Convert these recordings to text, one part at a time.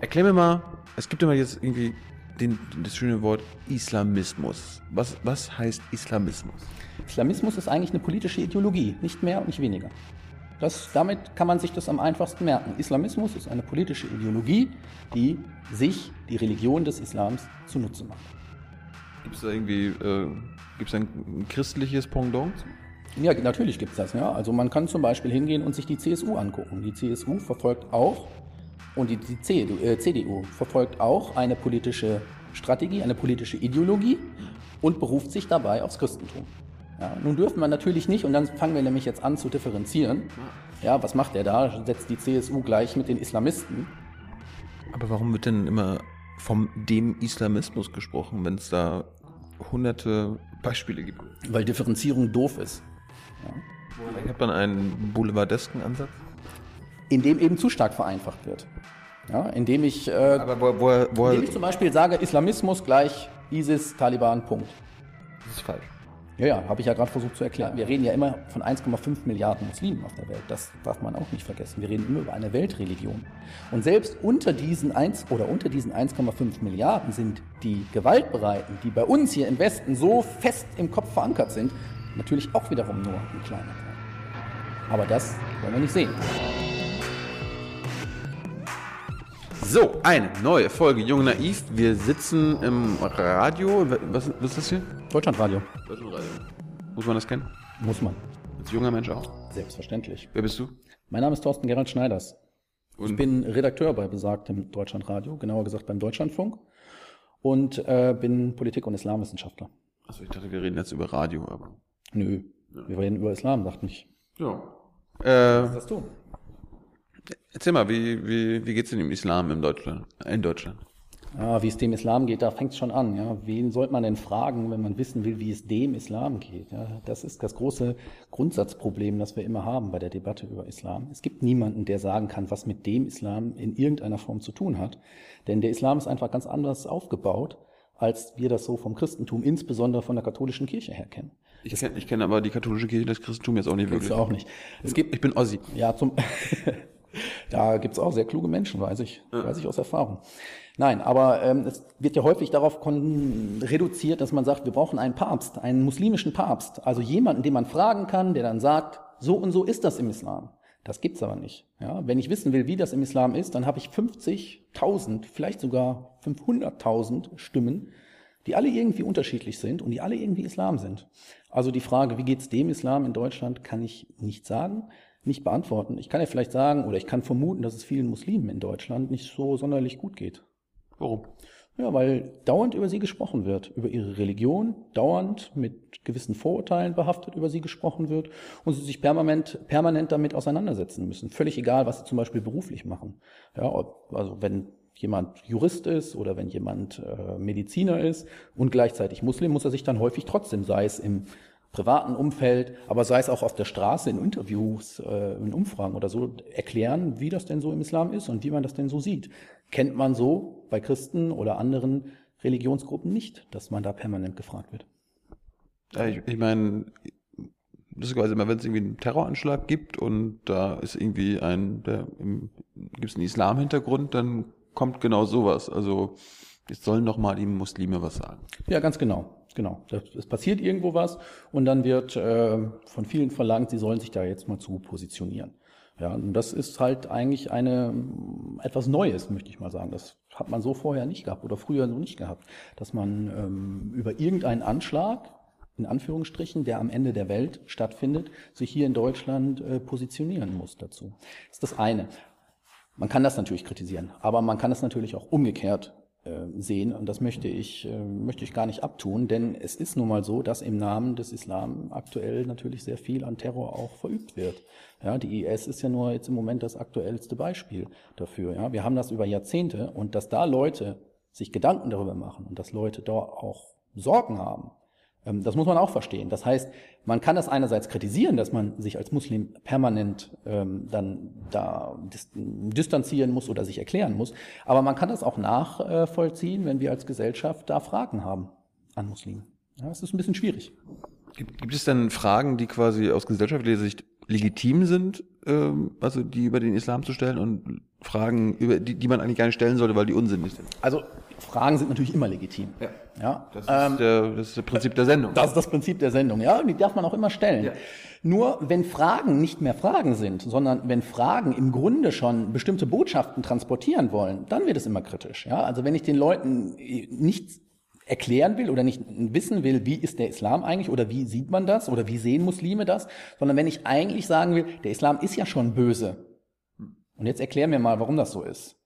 Erklär mir mal, es gibt immer jetzt irgendwie den, das schöne Wort Islamismus. Was, was heißt Islamismus? Islamismus ist eigentlich eine politische Ideologie, nicht mehr und nicht weniger. Das, damit kann man sich das am einfachsten merken. Islamismus ist eine politische Ideologie, die sich die Religion des Islams zunutze macht. Gibt es da irgendwie äh, gibt's ein, ein christliches Pendant? Ja, natürlich gibt es das. Ja. Also man kann zum Beispiel hingehen und sich die CSU angucken. Die CSU verfolgt auch und die, die CDU, äh, CDU verfolgt auch eine politische Strategie, eine politische Ideologie und beruft sich dabei aufs Christentum. Ja, nun dürfen wir natürlich nicht, und dann fangen wir nämlich jetzt an zu differenzieren. Ja, was macht er da? Setzt die CSU gleich mit den Islamisten. Aber warum wird denn immer vom dem Islamismus gesprochen, wenn es da hunderte Beispiele gibt? Weil Differenzierung doof ist. Ja. Hat man einen boulevardesken Ansatz? In dem eben zu stark vereinfacht wird. Ja, indem ich, äh, wo, wo, wo, indem ich zum Beispiel sage, Islamismus gleich ISIS, Taliban, Punkt. Das ist falsch. Ja, ja, habe ich ja gerade versucht zu erklären. Wir reden ja immer von 1,5 Milliarden Muslimen auf der Welt. Das darf man auch nicht vergessen. Wir reden immer über eine Weltreligion. Und selbst unter diesen 1 oder unter diesen 1,5 Milliarden sind die Gewaltbereiten, die bei uns hier im Westen so fest im Kopf verankert sind, natürlich auch wiederum nur ein kleiner Teil. Aber das wollen wir nicht sehen. So, eine neue Folge Jung Naiv. Wir sitzen im Radio. Was, was ist das hier? Deutschlandradio. Deutschlandradio. Muss man das kennen? Muss man. Als junger Mensch auch? Selbstverständlich. Wer bist du? Mein Name ist Thorsten Gerald Schneiders. Und? Ich bin Redakteur bei besagtem Deutschlandradio, genauer gesagt beim Deutschlandfunk. Und äh, bin Politik- und Islamwissenschaftler. Achso, ich dachte, wir reden jetzt über Radio, aber. Nö, ja. wir reden über Islam, dachte ich. Ja. Äh, Was hast du? Erzähl mal, wie, wie, wie geht's denn im Islam in Deutschland? In Deutschland? Ja, wie es dem Islam geht, da fängt es schon an. Ja. Wen sollte man denn fragen, wenn man wissen will, wie es dem Islam geht? Ja, das ist das große Grundsatzproblem, das wir immer haben bei der Debatte über Islam. Es gibt niemanden, der sagen kann, was mit dem Islam in irgendeiner Form zu tun hat. Denn der Islam ist einfach ganz anders aufgebaut, als wir das so vom Christentum, insbesondere von der katholischen Kirche her kennen. Ich kenne ich kenn aber die katholische Kirche, das Christentum jetzt auch nicht wirklich. auch nicht. Es gibt, ich bin Ossi. Ja, zum Da gibt's auch sehr kluge Menschen, weiß ich, ja. weiß ich aus Erfahrung. Nein, aber ähm, es wird ja häufig darauf reduziert, dass man sagt, wir brauchen einen Papst, einen muslimischen Papst, also jemanden, den man fragen kann, der dann sagt, so und so ist das im Islam. Das gibt's aber nicht. Ja, wenn ich wissen will, wie das im Islam ist, dann habe ich 50.000, vielleicht sogar 500.000 Stimmen, die alle irgendwie unterschiedlich sind und die alle irgendwie Islam sind. Also die Frage, wie geht's dem Islam in Deutschland, kann ich nicht sagen nicht beantworten. Ich kann ja vielleicht sagen oder ich kann vermuten, dass es vielen Muslimen in Deutschland nicht so sonderlich gut geht. Warum? Ja, weil dauernd über sie gesprochen wird, über ihre Religion, dauernd mit gewissen Vorurteilen behaftet über sie gesprochen wird und sie sich permanent, permanent damit auseinandersetzen müssen. Völlig egal, was sie zum Beispiel beruflich machen. Ja, also wenn jemand Jurist ist oder wenn jemand äh, Mediziner ist und gleichzeitig Muslim, muss er sich dann häufig trotzdem, sei es im privaten Umfeld, aber sei es auch auf der Straße in Interviews, äh, in Umfragen oder so, erklären, wie das denn so im Islam ist und wie man das denn so sieht. Kennt man so bei Christen oder anderen Religionsgruppen nicht, dass man da permanent gefragt wird. Ja, ich, ich meine, das ist quasi immer, wenn es irgendwie einen Terroranschlag gibt und da ist irgendwie ein, da gibt es einen Islam-Hintergrund, dann kommt genau sowas. Also es sollen doch mal die Muslime was sagen. Ja, ganz genau. Genau, es passiert irgendwo was und dann wird äh, von vielen verlangt, sie sollen sich da jetzt mal zu positionieren. Ja, und das ist halt eigentlich eine etwas Neues, möchte ich mal sagen. Das hat man so vorher nicht gehabt oder früher so nicht gehabt, dass man ähm, über irgendeinen Anschlag in Anführungsstrichen, der am Ende der Welt stattfindet, sich hier in Deutschland äh, positionieren muss dazu. Das ist das eine. Man kann das natürlich kritisieren, aber man kann es natürlich auch umgekehrt sehen und das möchte ich, äh, möchte ich gar nicht abtun, denn es ist nun mal so, dass im Namen des Islam aktuell natürlich sehr viel an Terror auch verübt wird. Ja, die IS ist ja nur jetzt im Moment das aktuellste Beispiel dafür. Ja, wir haben das über Jahrzehnte und dass da Leute sich Gedanken darüber machen und dass Leute da auch Sorgen haben, ähm, das muss man auch verstehen. Das heißt, man kann das einerseits kritisieren, dass man sich als Muslim permanent ähm, dann da dis distanzieren muss oder sich erklären muss, aber man kann das auch nachvollziehen, wenn wir als Gesellschaft da Fragen haben an Muslimen. Ja, das ist ein bisschen schwierig. Gibt, gibt es denn Fragen, die quasi aus gesellschaftlicher Sicht legitim sind, ähm, also die über den Islam zu stellen und Fragen, über die, die man eigentlich gar nicht stellen sollte, weil die unsinnig sind. Also Fragen sind natürlich immer legitim. Ja. Ja, Das ist, ähm, der, das ist das Prinzip der Sendung. das ist das Prinzip der Sendung, ja, und die darf man auch immer stellen. Ja. Nur wenn Fragen nicht mehr Fragen sind, sondern wenn Fragen im Grunde schon bestimmte Botschaften transportieren wollen, dann wird es immer kritisch. Ja, also wenn ich den Leuten nicht erklären will oder nicht wissen will, wie ist der Islam eigentlich oder wie sieht man das oder wie sehen Muslime das, sondern wenn ich eigentlich sagen will, der Islam ist ja schon böse. Und jetzt erklär mir mal, warum das so ist.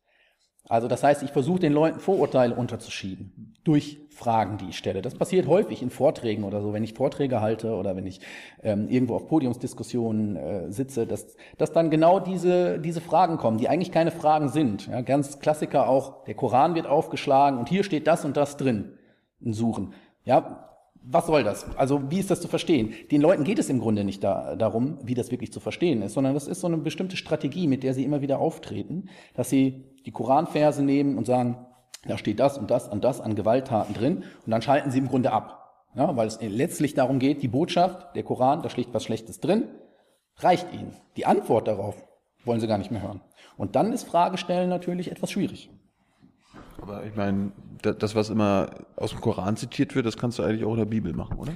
Also das heißt, ich versuche den Leuten Vorurteile unterzuschieben durch Fragen, die ich stelle. Das passiert häufig in Vorträgen oder so, wenn ich Vorträge halte oder wenn ich ähm, irgendwo auf Podiumsdiskussionen äh, sitze, dass, dass dann genau diese, diese Fragen kommen, die eigentlich keine Fragen sind. Ja, ganz Klassiker auch, der Koran wird aufgeschlagen und hier steht das und das drin. Suchen. Ja, was soll das? Also wie ist das zu verstehen? Den Leuten geht es im Grunde nicht da, darum, wie das wirklich zu verstehen ist, sondern das ist so eine bestimmte Strategie, mit der sie immer wieder auftreten, dass sie die Koranverse nehmen und sagen, da steht das und das und das an Gewalttaten drin und dann schalten sie im Grunde ab. Ja, weil es letztlich darum geht, die Botschaft, der Koran, da schlicht was Schlechtes drin, reicht ihnen. Die Antwort darauf wollen sie gar nicht mehr hören. Und dann ist Fragestellen natürlich etwas schwierig. Aber ich meine, da- das, was immer aus dem Koran zitiert wird, das kannst du eigentlich auch in der Bibel machen, oder?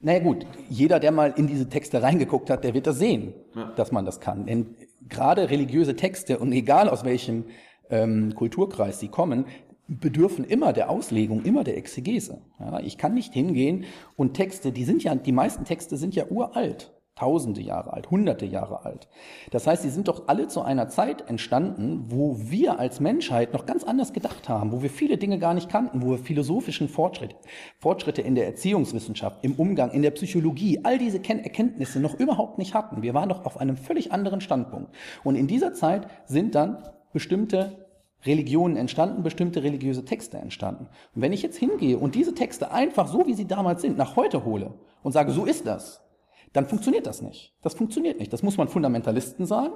Naja gut, jeder, der mal in diese Texte reingeguckt hat, der wird das sehen, dass man das kann. Denn gerade religiöse Texte, und egal aus welchem ähm, Kulturkreis sie kommen, bedürfen immer der Auslegung, immer der Exegese. Ja, ich kann nicht hingehen und Texte, die sind ja, die meisten Texte sind ja uralt. Tausende Jahre alt, hunderte Jahre alt. Das heißt, sie sind doch alle zu einer Zeit entstanden, wo wir als Menschheit noch ganz anders gedacht haben, wo wir viele Dinge gar nicht kannten, wo wir philosophischen Fortschritt, Fortschritte in der Erziehungswissenschaft, im Umgang, in der Psychologie, all diese Ken Erkenntnisse noch überhaupt nicht hatten. Wir waren doch auf einem völlig anderen Standpunkt. Und in dieser Zeit sind dann bestimmte Religionen entstanden, bestimmte religiöse Texte entstanden. Und wenn ich jetzt hingehe und diese Texte einfach so, wie sie damals sind, nach heute hole und sage, so ist das, dann funktioniert das nicht. Das funktioniert nicht. Das muss man Fundamentalisten sagen.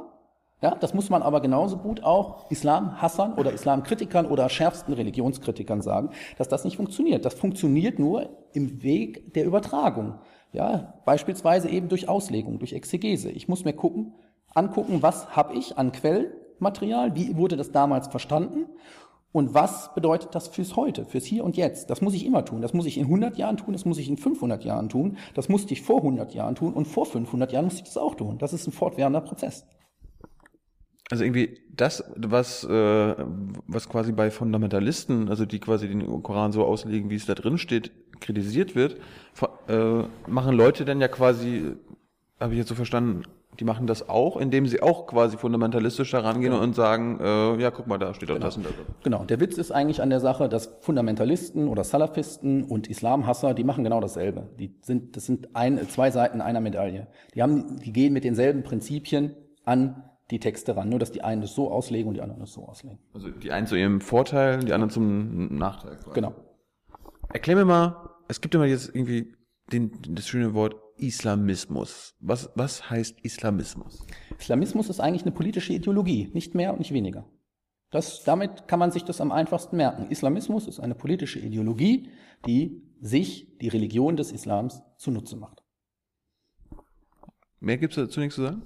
Ja, das muss man aber genauso gut auch Islamhassern oder Islamkritikern oder schärfsten Religionskritikern sagen, dass das nicht funktioniert. Das funktioniert nur im Weg der Übertragung. Ja, beispielsweise eben durch Auslegung, durch Exegese. Ich muss mir gucken, angucken, was habe ich an Quellmaterial, wie wurde das damals verstanden und was bedeutet das fürs Heute, fürs Hier und Jetzt? Das muss ich immer tun. Das muss ich in 100 Jahren tun, das muss ich in 500 Jahren tun, das musste ich vor 100 Jahren tun und vor 500 Jahren musste ich das auch tun. Das ist ein fortwährender Prozess. Also irgendwie das, was, äh, was quasi bei Fundamentalisten, also die quasi den Koran so auslegen, wie es da drin steht, kritisiert wird, äh, machen Leute dann ja quasi, habe ich jetzt so verstanden, die machen das auch, indem sie auch quasi fundamentalistisch da rangehen und sagen, äh, ja, guck mal, da steht doch das und das. Genau, der Witz ist eigentlich an der Sache, dass Fundamentalisten oder Salafisten und Islamhasser, die machen genau dasselbe. Die sind, das sind ein, zwei Seiten einer Medaille. Die haben, die gehen mit denselben Prinzipien an die Texte ran, nur dass die einen das so auslegen und die anderen das so auslegen. Also die einen zu ihrem Vorteil, die anderen zum Nachteil. Quasi. Genau. Erklär mir mal, es gibt immer jetzt irgendwie den, das schöne Wort Islamismus. Was, was heißt Islamismus? Islamismus ist eigentlich eine politische Ideologie, nicht mehr und nicht weniger. Das, damit kann man sich das am einfachsten merken. Islamismus ist eine politische Ideologie, die sich die Religion des Islams zunutze macht. Mehr gibt's dazu nichts zu sagen?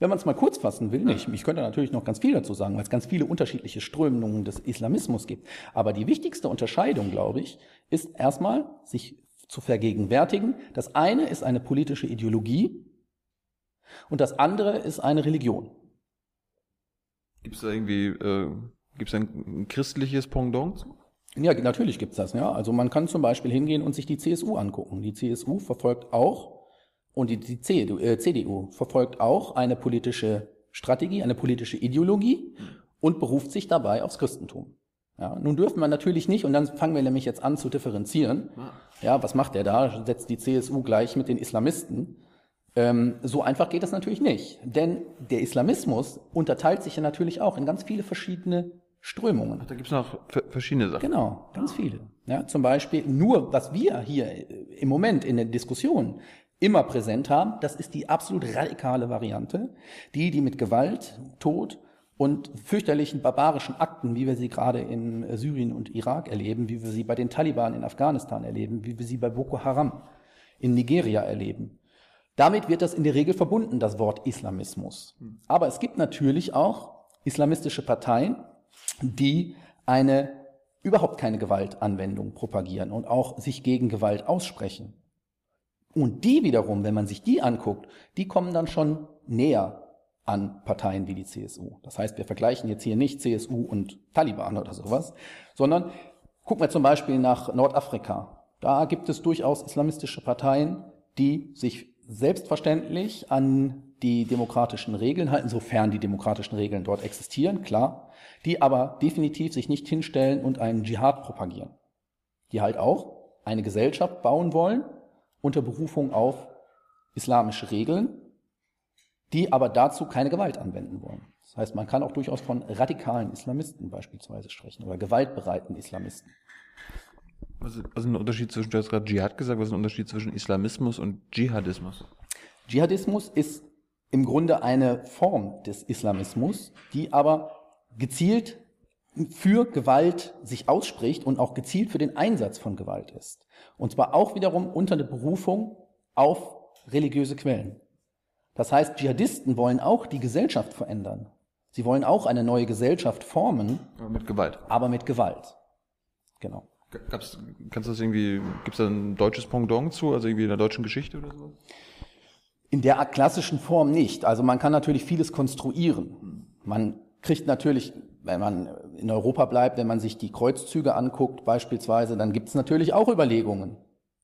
Wenn man es mal kurz fassen will, nicht. Ich könnte natürlich noch ganz viel dazu sagen, weil es ganz viele unterschiedliche Strömungen des Islamismus gibt. Aber die wichtigste Unterscheidung, glaube ich, ist erstmal, sich zu vergegenwärtigen. Das eine ist eine politische Ideologie und das andere ist eine Religion. Gibt's da irgendwie, äh, gibt's ein, ein christliches Pendant? Ja, natürlich gibt's das. Ja, also man kann zum Beispiel hingehen und sich die CSU angucken. Die CSU verfolgt auch und die, die CDU, äh, CDU verfolgt auch eine politische Strategie, eine politische Ideologie und beruft sich dabei aufs Christentum. Ja, nun dürfen wir natürlich nicht, und dann fangen wir nämlich jetzt an zu differenzieren. Ja, was macht der da? Setzt die CSU gleich mit den Islamisten? Ähm, so einfach geht das natürlich nicht. Denn der Islamismus unterteilt sich ja natürlich auch in ganz viele verschiedene Strömungen. Da gibt's noch ver- verschiedene Sachen. Genau, ganz viele. Ja, zum Beispiel nur, was wir hier äh, im Moment in der Diskussion immer präsent haben, das ist die absolut radikale Variante, die, die mit Gewalt, Tod und fürchterlichen barbarischen Akten, wie wir sie gerade in äh, Syrien und Irak erleben, wie wir sie bei den Taliban in Afghanistan erleben, wie wir sie bei Boko Haram in Nigeria erleben, Damit wird das in der Regel verbunden, das Wort Islamismus. Aber es gibt natürlich auch islamistische Parteien, die eine überhaupt keine Gewaltanwendung propagieren und auch sich gegen Gewalt aussprechen. Und die wiederum, wenn man sich die anguckt, die kommen dann schon näher an Parteien wie die CSU. Das heißt, wir vergleichen jetzt hier nicht CSU und Taliban oder sowas, sondern gucken wir zum Beispiel nach Nordafrika. Da gibt es durchaus islamistische Parteien, die sich selbstverständlich an die demokratischen Regeln halten, sofern die demokratischen Regeln dort existieren, klar, die aber definitiv sich nicht hinstellen und einen Dschihad propagieren. Die halt auch eine Gesellschaft bauen wollen unter Berufung auf islamische Regeln, die aber dazu keine Gewalt anwenden wollen. Das heißt, man kann auch durchaus von radikalen Islamisten beispielsweise sprechen oder gewaltbereiten Islamisten. Was ist, was ist ein Unterschied zwischen, du hast gerade Dschihad gesagt, was ist ein Unterschied zwischen Islamismus und Dschihadismus? Dschihadismus ist im Grunde eine Form des Islamismus, die aber gezielt für Gewalt sich ausspricht und auch gezielt für den Einsatz von Gewalt ist. Und zwar auch wiederum unter der Berufung auf religiöse Quellen. Das heißt, Dschihadisten wollen auch die Gesellschaft verändern. Sie wollen auch eine neue Gesellschaft formen. Aber mit Gewalt. Aber mit Gewalt. Genau. Gab's, kannst du das irgendwie, gibt es da ein deutsches Pendant zu, also irgendwie in der deutschen Geschichte oder so? In der klassischen Form nicht. Also man kann natürlich vieles konstruieren. Man kriegt natürlich, wenn man in Europa bleibt, wenn man sich die Kreuzzüge anguckt beispielsweise, dann gibt es natürlich auch Überlegungen,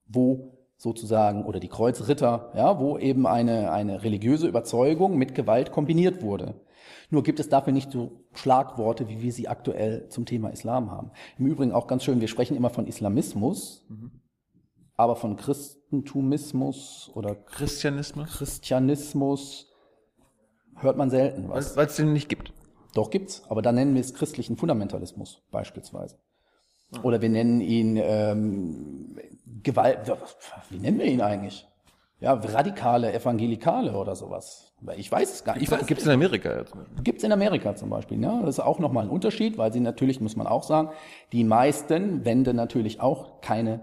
wo sozusagen, oder die Kreuzritter, ja, wo eben eine, eine religiöse Überzeugung mit Gewalt kombiniert wurde. Nur gibt es dafür nicht so Schlagworte, wie wir sie aktuell zum Thema Islam haben. Im Übrigen auch ganz schön, wir sprechen immer von Islamismus, mhm. aber von Christentumismus oder Christianismus? Christianismus hört man selten was. Weil es den nicht gibt. Doch gibt's, aber dann nennen wir es christlichen Fundamentalismus beispielsweise. Oder wir nennen ihn ähm, Gewalt. Wie nennen wir ihn eigentlich? Ja, radikale Evangelikale oder sowas. Ich weiß es gar nicht. Gibt es in Amerika jetzt? Gibt es in Amerika zum Beispiel. Ja, das ist auch nochmal ein Unterschied, weil sie natürlich, muss man auch sagen, die meisten wenden natürlich auch keine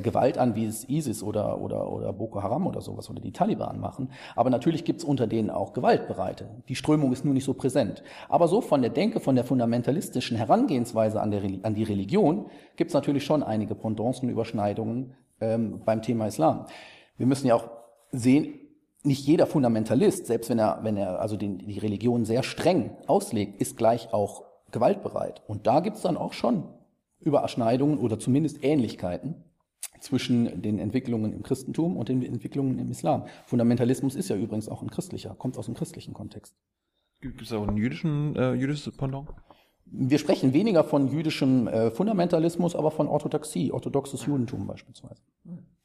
Gewalt an, wie es ISIS oder, oder, oder Boko Haram oder sowas oder die Taliban machen. Aber natürlich gibt es unter denen auch Gewaltbereite. Die Strömung ist nur nicht so präsent. Aber so von der Denke, von der fundamentalistischen Herangehensweise an, der, an die Religion gibt es natürlich schon einige Pendants und Überschneidungen ähm, beim Thema Islam. Wir müssen ja auch sehen, nicht jeder Fundamentalist, selbst wenn er, wenn er also den, die Religion sehr streng auslegt, ist gleich auch gewaltbereit. Und da gibt es dann auch schon Überschneidungen oder zumindest Ähnlichkeiten zwischen den Entwicklungen im Christentum und den Entwicklungen im Islam. Fundamentalismus ist ja übrigens auch ein christlicher, kommt aus dem christlichen Kontext. Gibt es auch einen jüdischen, äh, jüdisches Pendant? Wir sprechen weniger von jüdischem äh, Fundamentalismus, aber von Orthodoxie, orthodoxes Judentum beispielsweise.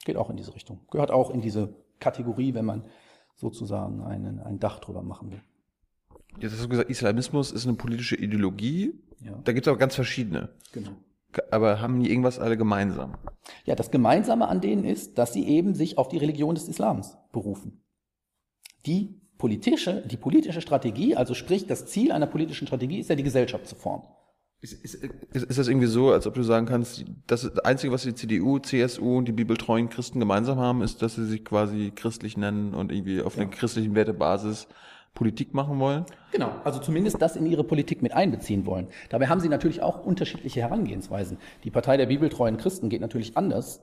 Geht auch in diese Richtung. Gehört auch in diese Kategorie, wenn man sozusagen einen, ein Dach drüber machen will. Jetzt hast du gesagt, Islamismus ist eine politische Ideologie. Ja. Da gibt es aber ganz verschiedene. Genau aber haben die irgendwas alle gemeinsam? Ja, das Gemeinsame an denen ist, dass sie eben sich auf die Religion des Islams berufen. Die politische, die politische Strategie, also sprich, das Ziel einer politischen Strategie ist ja, die Gesellschaft zu formen. Ist, ist, ist, ist das irgendwie so, als ob du sagen kannst, das Einzige, was die CDU, CSU und die bibeltreuen Christen gemeinsam haben, ist, dass sie sich quasi christlich nennen und irgendwie auf ja. einer christlichen Wertebasis Politik machen wollen? Genau, also zumindest das in ihre Politik mit einbeziehen wollen. Dabei haben sie natürlich auch unterschiedliche Herangehensweisen. Die Partei der bibeltreuen Christen geht natürlich anders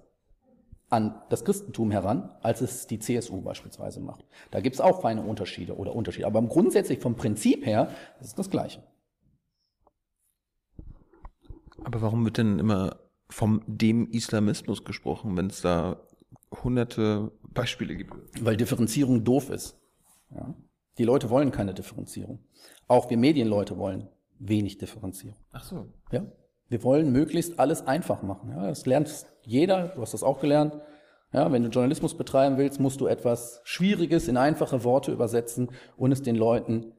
an das Christentum heran, als es die CSU beispielsweise macht. Da gibt es auch feine Unterschiede oder Unterschiede. Aber grundsätzlich vom Prinzip her ist es das Gleiche. Aber warum wird denn immer vom dem Islamismus gesprochen, wenn es da hunderte Beispiele gibt? Weil Differenzierung doof ist. Ja? Die Leute wollen keine Differenzierung. Auch wir Medienleute wollen wenig Differenzierung. Ach so. Ja. Wir wollen möglichst alles einfach machen. Ja, das lernt jeder. Du hast das auch gelernt. Ja, wenn du Journalismus betreiben willst, musst du etwas Schwieriges in einfache Worte übersetzen und es den Leuten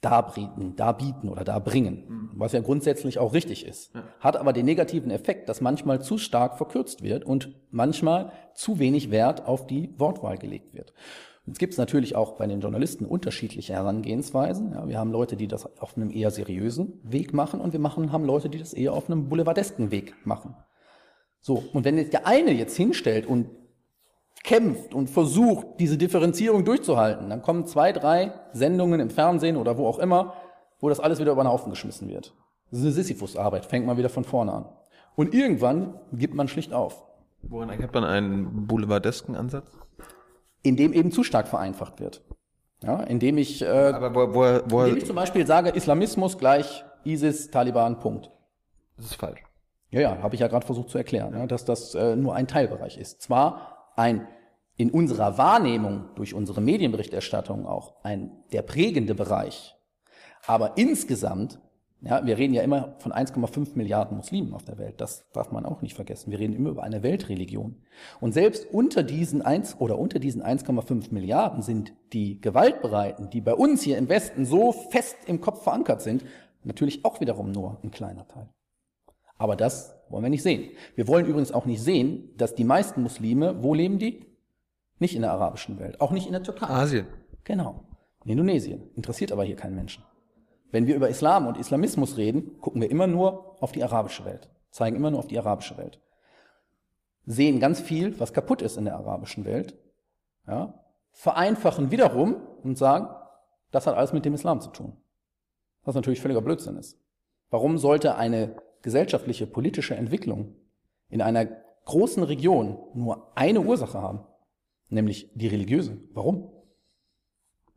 darbieten, darbieten oder darbringen, mhm. was ja grundsätzlich auch richtig ist. Hat aber den negativen Effekt, dass manchmal zu stark verkürzt wird und manchmal zu wenig Wert auf die Wortwahl gelegt wird. Jetzt gibt es natürlich auch bei den Journalisten unterschiedliche Herangehensweisen. Ja, wir haben Leute, die das auf einem eher seriösen Weg machen und wir machen, haben Leute, die das eher auf einem boulevardesken Weg machen. So, und wenn jetzt der eine jetzt hinstellt und kämpft und versucht, diese Differenzierung durchzuhalten, dann kommen zwei, drei Sendungen im Fernsehen oder wo auch immer, wo das alles wieder über den Haufen geschmissen wird. Das ist eine Sisyphus-Arbeit, fängt man wieder von vorne an. Und irgendwann gibt man schlicht auf. Woran erkennt man einen boulevardesken Ansatz? Indem eben zu stark vereinfacht wird. Ja, indem ich, äh, Aber wo, wo, wo, indem ich zum Beispiel sage, Islamismus gleich ISIS, Taliban, Punkt. das ist falsch. Ja, ja, habe ich ja gerade versucht zu erklären, ja, dass das äh, nur ein Teilbereich ist. Zwar ein in unserer Wahrnehmung durch unsere Medienberichterstattung auch ein der prägende Bereich, aber insgesamt, ja, wir reden ja immer von 1,5 Milliarden Muslimen auf der Welt, das darf man auch nicht vergessen. Wir reden immer über eine Weltreligion. Und selbst unter diesen 1 oder unter diesen 1,5 Milliarden sind die Gewaltbereiten, die bei uns hier im Westen so fest im Kopf verankert sind, natürlich auch wiederum nur ein kleiner Teil. Aber das wollen wir nicht sehen. Wir wollen übrigens auch nicht sehen, dass die meisten Muslime, wo leben die? Nicht in der arabischen Welt, auch nicht in der Türkei. Asien. Genau. In Indonesien. Interessiert aber hier keinen Menschen. Wenn wir über Islam und Islamismus reden, gucken wir immer nur auf die arabische Welt, zeigen immer nur auf die arabische Welt. Sehen ganz viel, was kaputt ist in der arabischen Welt, ja, vereinfachen wiederum und sagen, das hat alles mit dem Islam zu tun. Was natürlich völliger Blödsinn ist. Warum sollte eine gesellschaftliche, politische Entwicklung in einer großen Region nur eine Ursache haben? Nämlich die religiöse. Warum?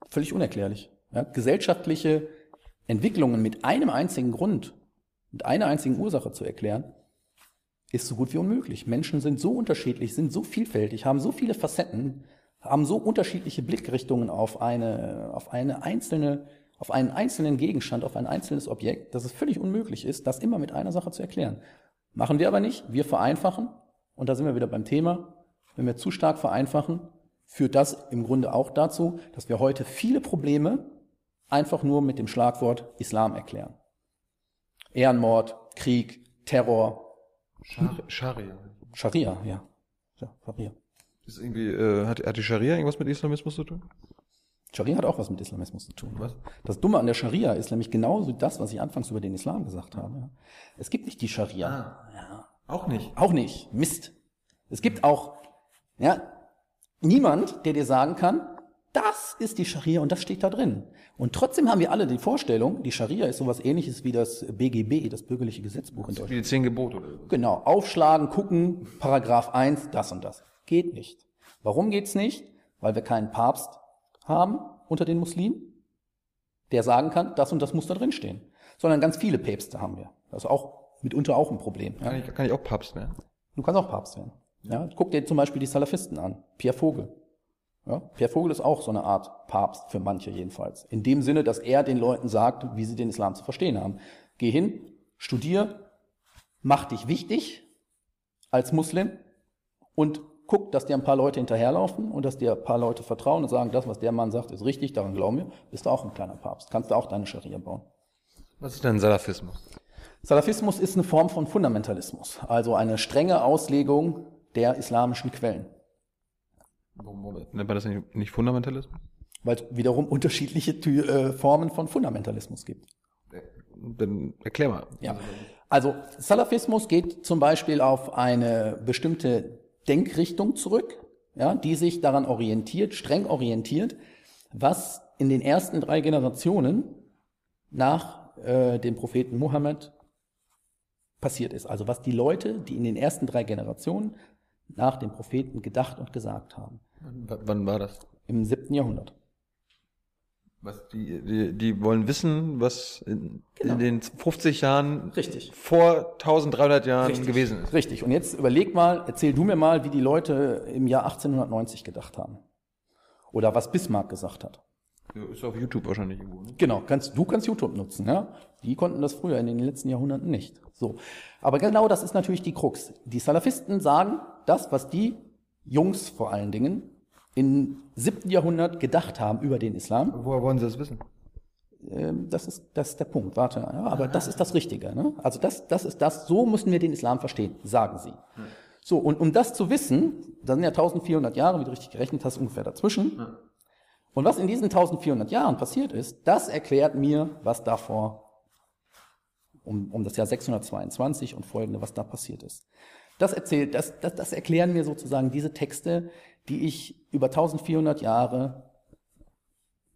Völlig unerklärlich. Ja, gesellschaftliche Entwicklungen mit einem einzigen Grund, mit einer einzigen Ursache zu erklären, ist so gut wie unmöglich. Menschen sind so unterschiedlich, sind so vielfältig, haben so viele Facetten, haben so unterschiedliche Blickrichtungen auf eine, auf eine einzelne, auf einen einzelnen Gegenstand, auf ein einzelnes Objekt, dass es völlig unmöglich ist, das immer mit einer Sache zu erklären. Machen wir aber nicht. Wir vereinfachen. Und da sind wir wieder beim Thema. Wenn wir zu stark vereinfachen, führt das im Grunde auch dazu, dass wir heute viele Probleme einfach nur mit dem Schlagwort Islam erklären. Ehrenmord, Krieg, Terror. Scharia. Scharia, ja. ja Scharia. Ist irgendwie, äh, hat, hat die Scharia irgendwas mit Islamismus zu tun? Scharia hat auch was mit Islamismus zu tun. Was? Das Dumme an der Scharia ist nämlich genauso das, was ich anfangs über den Islam gesagt habe. Ja. Es gibt nicht die Scharia. Ah. Ja. Auch nicht. Auch nicht. Mist. Es gibt auch ja, niemand, der dir sagen kann, das ist die Scharia und das steht da drin. Und trotzdem haben wir alle die Vorstellung, die Scharia ist sowas ähnliches wie das BGB, das bürgerliche Gesetzbuch in Wie Deutschland. die zehn Gebote oder. Genau, aufschlagen, gucken, Paragraph 1, das und das. Geht nicht. Warum geht's nicht? Weil wir keinen Papst haben unter den Muslimen, der sagen kann, das und das muss da drin stehen. Sondern ganz viele Päpste haben wir. Das ist auch mitunter auch ein Problem. Ja. Kann ich, kann ich auch Papst werden? Du kannst auch Papst werden. Ja, guck dir zum Beispiel die Salafisten an. Pierre Vogel. Ja, Pierre Vogel ist auch so eine Art Papst, für manche jedenfalls. In dem Sinne, dass er den Leuten sagt, wie sie den Islam zu verstehen haben. Geh hin, studier, mach dich wichtig als Muslim und guck, dass dir ein paar Leute hinterherlaufen und dass dir ein paar Leute vertrauen und sagen, das, was der Mann sagt, ist richtig, daran glauben wir, bist du auch ein kleiner Papst. Kannst du auch deine Scharia bauen. Was ist denn Salafismus? Salafismus ist eine Form von Fundamentalismus, also eine strenge Auslegung der islamischen Quellen, nennt man das nicht, nicht Fundamentalismus? weil es wiederum unterschiedliche Tü- äh, Formen von Fundamentalismus gibt. Dann erklär mal. Ja. Also Salafismus geht zum Beispiel auf eine bestimmte Denkrichtung zurück, ja, die sich daran orientiert, streng orientiert, was in den ersten drei Generationen nach äh, dem Propheten Mohammed passiert ist. Also was die Leute, die in den ersten drei Generationen nach dem Propheten gedacht und gesagt haben. W wann war das? Im siebten Jahrhundert. Was die, die, die wollen wissen, was in, Genau. in den 50 Jahren Richtig. vor 1300 Jahren Richtig. gewesen ist. Richtig. Und jetzt überleg mal, erzähl du mir mal, wie die Leute im Jahr 1890 gedacht haben. Oder was Bismarck gesagt hat. Ja, Ist auf YouTube wahrscheinlich irgendwo. Ne? Genau, kannst, du kannst YouTube nutzen, ja. Die konnten das früher in den letzten Jahrhunderten nicht. So. Aber genau das ist natürlich die Krux. Die Salafisten sagen das, was die Jungs vor allen Dingen im siebten Jahrhundert gedacht haben über den Islam. Woher wollen Sie das wissen? Ähm, das ist, das ist der Punkt, warte. Ja, aber das ist das Richtige. Ne? Also das, das ist das, so müssen wir den Islam verstehen, sagen sie. So, und um das zu wissen, da sind ja 1400 Jahre, wie du richtig gerechnet hast, ungefähr dazwischen. Und was in diesen 1400 Jahren passiert ist, das erklärt mir, was davor, um, um das Jahr 622 und folgende, was da passiert ist. Das erzählt, das, das, das erklären mir sozusagen diese Texte, die ich über 1400 Jahre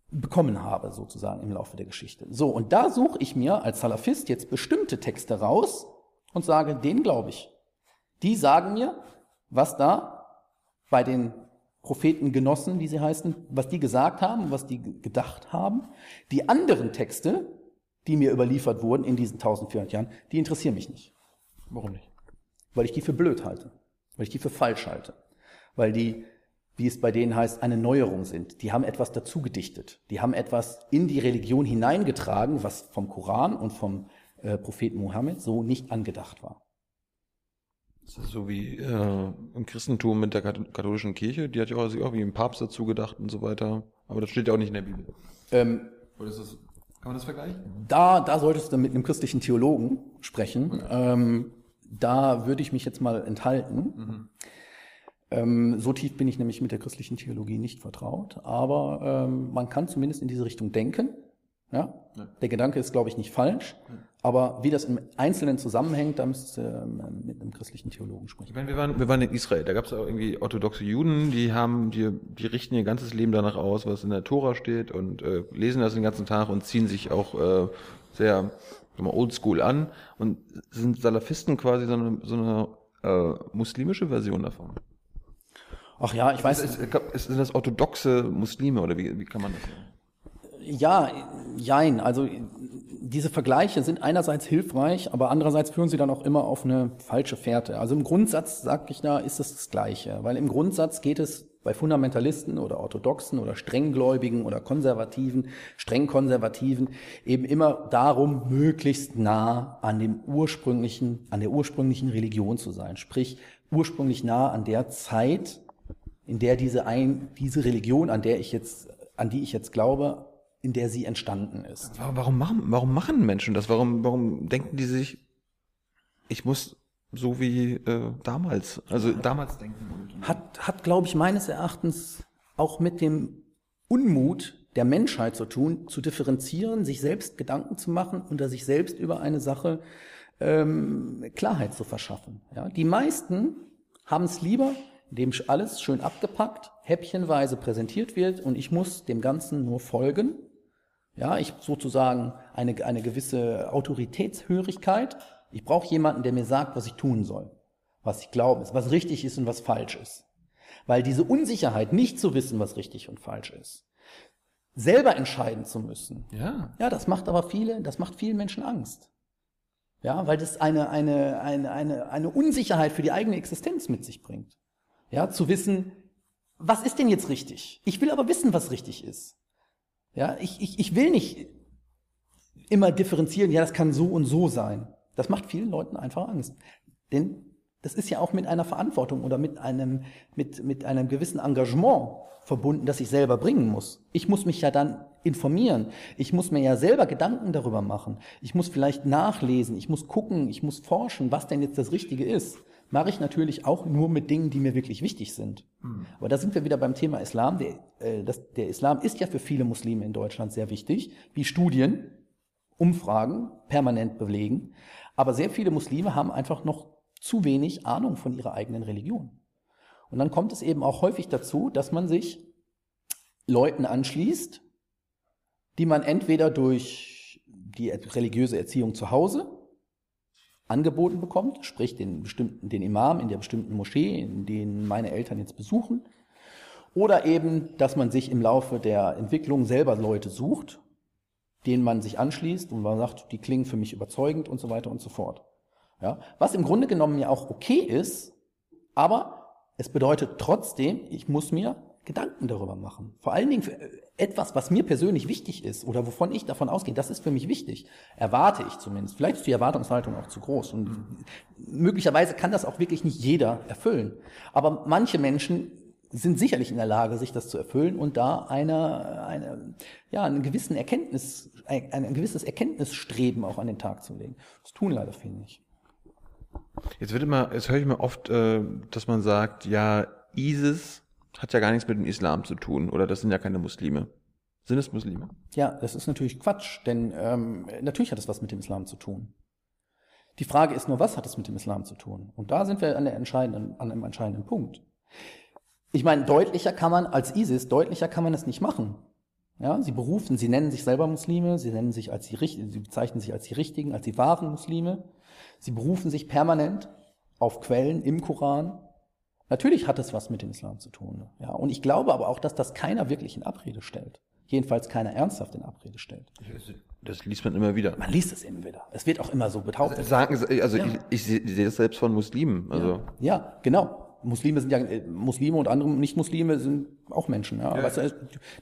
bekommen habe, sozusagen im Laufe der Geschichte. So, und da suche ich mir als Salafist jetzt bestimmte Texte raus und sage, denen glaube ich. Die sagen mir, was da bei den Prophetengenossen, wie sie heißen, was die gesagt haben, was die gedacht haben. Die anderen Texte, die mir überliefert wurden in diesen 1400 Jahren, die interessieren mich nicht. Warum nicht? Weil ich die für blöd halte. Weil ich die für falsch halte. Weil die wie es bei denen heißt, eine Neuerung sind. Die haben etwas dazu gedichtet. Die haben etwas in die Religion hineingetragen, was vom Koran und vom äh, Propheten Mohammed so nicht angedacht war. Das ist so wie äh, im Christentum mit der katholischen Kirche, die hat ja auch, auch wie ein Papst dazu gedacht und so weiter. Aber das steht ja auch nicht in der Bibel. Ähm, Oder ist das, kann man das vergleichen? Da, da solltest du mit einem christlichen Theologen sprechen. Okay. Ähm, da würde ich mich jetzt mal enthalten. Mhm. Ähm, so tief bin ich nämlich mit der christlichen Theologie nicht vertraut, aber ähm, man kann zumindest in diese Richtung denken. Ja? ja. Der Gedanke ist, glaube ich, nicht falsch, ja. aber wie das im Einzelnen zusammenhängt, da müsste ähm, mit einem christlichen Theologen sprechen. Ich meine, wir waren, wir waren in Israel, da gab es auch irgendwie orthodoxe Juden, die haben, die, die richten ihr ganzes Leben danach aus, was in der Tora steht und äh, lesen das den ganzen Tag und ziehen sich auch äh, sehr oldschool an und sind Salafisten quasi so eine, so eine äh, muslimische Version davon. Ach ja, ich weiß. Ist, ist, sind das orthodoxe Muslime oder wie, wie kann man das sagen? Ja, jein. Also diese Vergleiche sind einerseits hilfreich, aber andererseits führen sie dann auch immer auf eine falsche Fährte. Also im Grundsatz, sag ich da, ist es das Gleiche. Weil im Grundsatz geht es bei Fundamentalisten oder Orthodoxen oder Strenggläubigen oder Konservativen, streng Konservativen eben immer darum, möglichst nah an dem ursprünglichen, an der ursprünglichen Religion zu sein. Sprich, ursprünglich nah an der Zeit, in der diese ein, diese Religion, an der ich jetzt, an die ich jetzt glaube, in der sie entstanden ist. Warum machen, warum machen Menschen das? Warum, warum denken die sich, ich muss so wie äh, damals, also damals denken? Hat, hat, glaube ich, meines Erachtens auch mit dem Unmut der Menschheit zu tun, zu differenzieren, sich selbst Gedanken zu machen, unter sich selbst über eine Sache ähm, Klarheit zu verschaffen. Ja? Die meisten haben es lieber, in dem alles schön abgepackt, häppchenweise präsentiert wird und ich muss dem Ganzen nur folgen. Ja, ich sozusagen eine, eine gewisse Autoritätshörigkeit. Ich brauche jemanden, der mir sagt, was ich tun soll, was ich glaube, was richtig ist und was falsch ist. Weil diese Unsicherheit, nicht zu wissen, was richtig und falsch ist, selber entscheiden zu müssen. Ja. Ja, das macht aber viele, das macht vielen Menschen Angst. Ja, weil das eine, eine, eine, eine, eine Unsicherheit für die eigene Existenz mit sich bringt. Ja, zu wissen, was ist denn jetzt richtig? Ich will aber wissen, was richtig ist. Ja, ich, ich, ich will nicht immer differenzieren, ja, das kann so und so sein. Das macht vielen Leuten einfach Angst. Denn das ist ja auch mit einer Verantwortung oder mit einem, mit, mit einem gewissen Engagement verbunden, das ich selber bringen muss. Ich muss mich ja dann informieren. Ich muss mir ja selber Gedanken darüber machen. Ich muss vielleicht nachlesen. Ich muss gucken. Ich muss forschen, was denn jetzt das Richtige ist mache ich natürlich auch nur mit Dingen, die mir wirklich wichtig sind. Mhm. Aber da sind wir wieder beim Thema Islam. Der, äh, das, der Islam ist ja für viele Muslime in Deutschland sehr wichtig, wie Studien, Umfragen permanent belegen. Aber sehr viele Muslime haben einfach noch zu wenig Ahnung von ihrer eigenen Religion. Und dann kommt es eben auch häufig dazu, dass man sich Leuten anschließt, die man entweder durch die religiöse Erziehung zu Hause angeboten bekommt, sprich den bestimmten, den Imam in der bestimmten Moschee, in den meine Eltern jetzt besuchen, oder eben, dass man sich im Laufe der Entwicklung selber Leute sucht, denen man sich anschließt und man sagt, die klingen für mich überzeugend und so weiter und so fort. Ja, was im Grunde genommen ja auch okay ist, aber es bedeutet trotzdem, ich muss mir Gedanken darüber machen. Vor allen Dingen für etwas, was mir persönlich wichtig ist oder wovon ich davon ausgehe, das ist für mich wichtig. Erwarte ich zumindest. Vielleicht ist die Erwartungshaltung auch zu groß und möglicherweise kann das auch wirklich nicht jeder erfüllen. Aber manche Menschen sind sicherlich in der Lage, sich das zu erfüllen und da eine, eine, ja, einen gewissen Erkenntnis, ein, ein gewisses Erkenntnisstreben auch an den Tag zu legen. Das tun leider viele nicht. Jetzt wird immer, jetzt höre ich mir oft, äh, dass man sagt, ja, ISIS hat ja gar nichts mit dem Islam zu tun oder das sind ja keine Muslime. Sind es Muslime? Ja, das ist natürlich Quatsch, denn ähm, natürlich hat es was mit dem Islam zu tun. Die Frage ist nur, was hat es mit dem Islam zu tun? Und da sind wir an, der entscheidenden, an einem entscheidenden Punkt. Ich meine, deutlicher kann man als ISIS, deutlicher kann man es nicht machen. Ja, sie berufen, sie nennen sich selber Muslime, sie nennen sich als die, sie bezeichnen sich als die richtigen, als die wahren Muslime. Sie berufen sich permanent auf Quellen im Koran. Natürlich hat es was mit dem Islam zu tun. Ja, und ich glaube aber auch, dass das keiner wirklich in Abrede stellt. Jedenfalls keiner ernsthaft in Abrede stellt. Das liest man immer wieder. Man liest es immer wieder. Es wird auch immer so behauptet. Sagen, also ja. ich, ich, sehe das selbst von Muslimen. Also. Ja, ja genau. Muslime sind ja äh, Muslime und andere Nicht-Muslime sind auch Menschen. Ja. ja. Weißt du,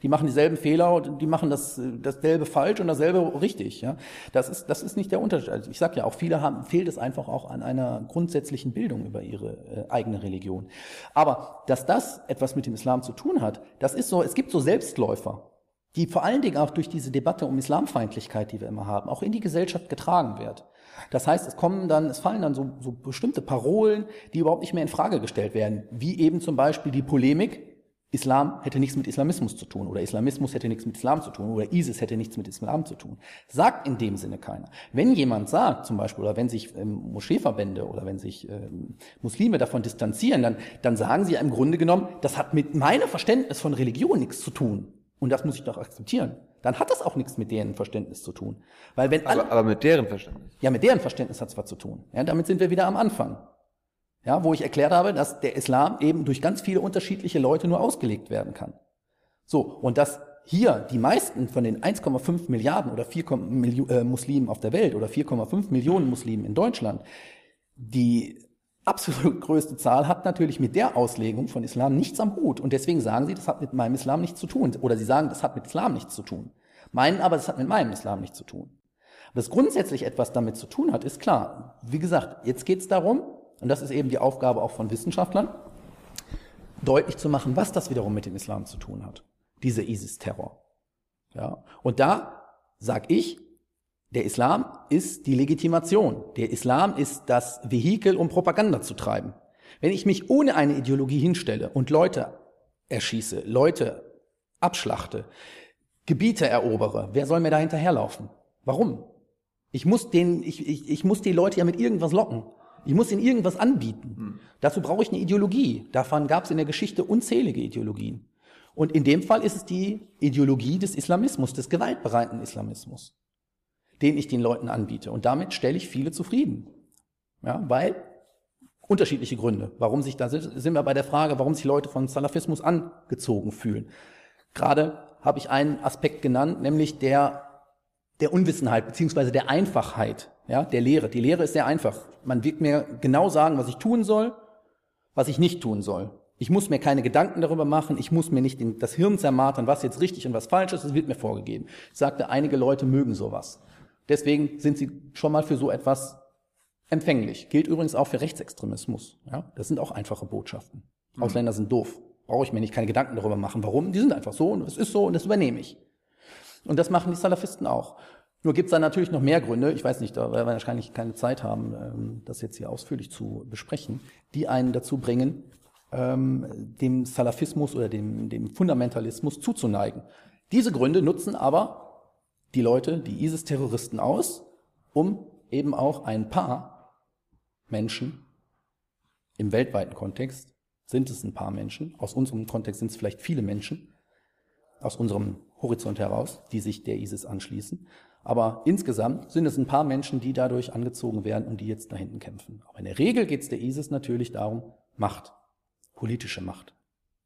die machen dieselben Fehler und die machen das dasselbe falsch und dasselbe richtig. Ja. Das ist das ist nicht der Unterschied. Also ich sage ja auch, viele haben fehlt es einfach auch an einer grundsätzlichen Bildung über ihre äh, eigene Religion. Aber dass das etwas mit dem Islam zu tun hat, das ist so. Es gibt so Selbstläufer die vor allen Dingen auch durch diese Debatte um Islamfeindlichkeit, die wir immer haben, auch in die Gesellschaft getragen wird. Das heißt, es kommen dann, es fallen dann so, so bestimmte Parolen, die überhaupt nicht mehr in Frage gestellt werden, wie eben zum Beispiel die Polemik, Islam hätte nichts mit Islamismus zu tun oder Islamismus hätte nichts mit Islam zu tun oder ISIS hätte nichts mit Islam zu tun. Sagt in dem Sinne keiner. Wenn jemand sagt, zum Beispiel, oder wenn sich ähm, Moscheeverbände oder wenn sich ähm, Muslime davon distanzieren, dann, dann sagen sie ja im Grunde genommen, das hat mit meinem Verständnis von Religion nichts zu tun. Und das muss ich doch akzeptieren. Dann hat das auch nichts mit deren Verständnis zu tun. Weil wenn alle, aber, aber mit deren Verständnis? Ja, mit deren Verständnis hat es was zu tun. Ja, damit sind wir wieder am Anfang. Ja, wo ich erklärt habe, dass der Islam eben durch ganz viele unterschiedliche Leute nur ausgelegt werden kann. So, und dass hier die meisten von den 1,5 Milliarden oder 4 Millionen äh, Muslimen auf der Welt oder 4,5 Millionen Muslimen in Deutschland, die absolut größte Zahl hat natürlich mit der Auslegung von Islam nichts am Hut. Und deswegen sagen sie, das hat mit meinem Islam nichts zu tun. Oder sie sagen, das hat mit Islam nichts zu tun. Meinen aber, das hat mit meinem Islam nichts zu tun. Dass grundsätzlich etwas damit zu tun hat, ist klar. Wie gesagt, jetzt geht es darum, und das ist eben die Aufgabe auch von Wissenschaftlern, deutlich zu machen, was das wiederum mit dem Islam zu tun hat. Dieser ISIS-Terror. Ja. Und da sag ich, der Islam ist die Legitimation. Der Islam ist das Vehikel, um Propaganda zu treiben. Wenn ich mich ohne eine Ideologie hinstelle und Leute erschieße, Leute abschlachte, Gebiete erobere, wer soll mir da hinterherlaufen? Warum? Ich muss, den, ich, ich, ich muss die Leute ja mit irgendwas locken. Ich muss ihnen irgendwas anbieten. Hm. Dazu brauche ich eine Ideologie. Davon gab es in der Geschichte unzählige Ideologien. Und in dem Fall ist es die Ideologie des Islamismus, des gewaltbereiten Islamismus den ich den Leuten anbiete. Und damit stelle ich viele zufrieden. Ja, weil unterschiedliche Gründe. Warum sich da sind wir bei der Frage, warum sich Leute von Salafismus angezogen fühlen. Gerade habe ich einen Aspekt genannt, nämlich der der Unwissenheit beziehungsweise der Einfachheit, ja, der Lehre. Die Lehre ist sehr einfach. Man wird mir genau sagen, was ich tun soll, was ich nicht tun soll. Ich muss mir keine Gedanken darüber machen, ich muss mir nicht das Hirn zermartern, was jetzt richtig und was falsch ist, es wird mir vorgegeben. Ich sagte, einige Leute mögen sowas. Deswegen sind sie schon mal für so etwas empfänglich. Gilt übrigens auch für Rechtsextremismus. Ja, das sind auch einfache Botschaften. Mhm. Ausländer sind doof. Brauche ich mir nicht keine Gedanken darüber machen. Warum? Die sind einfach so und es ist so und das übernehme ich. Und das machen die Salafisten auch. Nur gibt es da natürlich noch mehr Gründe, ich weiß nicht, da wir wahrscheinlich keine Zeit haben, ähm, das jetzt hier ausführlich zu besprechen, die einen dazu bringen, ähm, dem Salafismus oder dem, dem Fundamentalismus zuzuneigen. Diese Gründe nutzen aber die Leute, die ISIS-Terroristen aus, um eben auch ein paar Menschen im weltweiten Kontext, sind es ein paar Menschen, aus unserem Kontext sind es vielleicht viele Menschen, aus unserem Horizont heraus, die sich der ISIS anschließen. Aber insgesamt sind es ein paar Menschen, die dadurch angezogen werden und die jetzt da hinten kämpfen. Aber in der Regel geht es der ISIS natürlich darum, Macht, politische Macht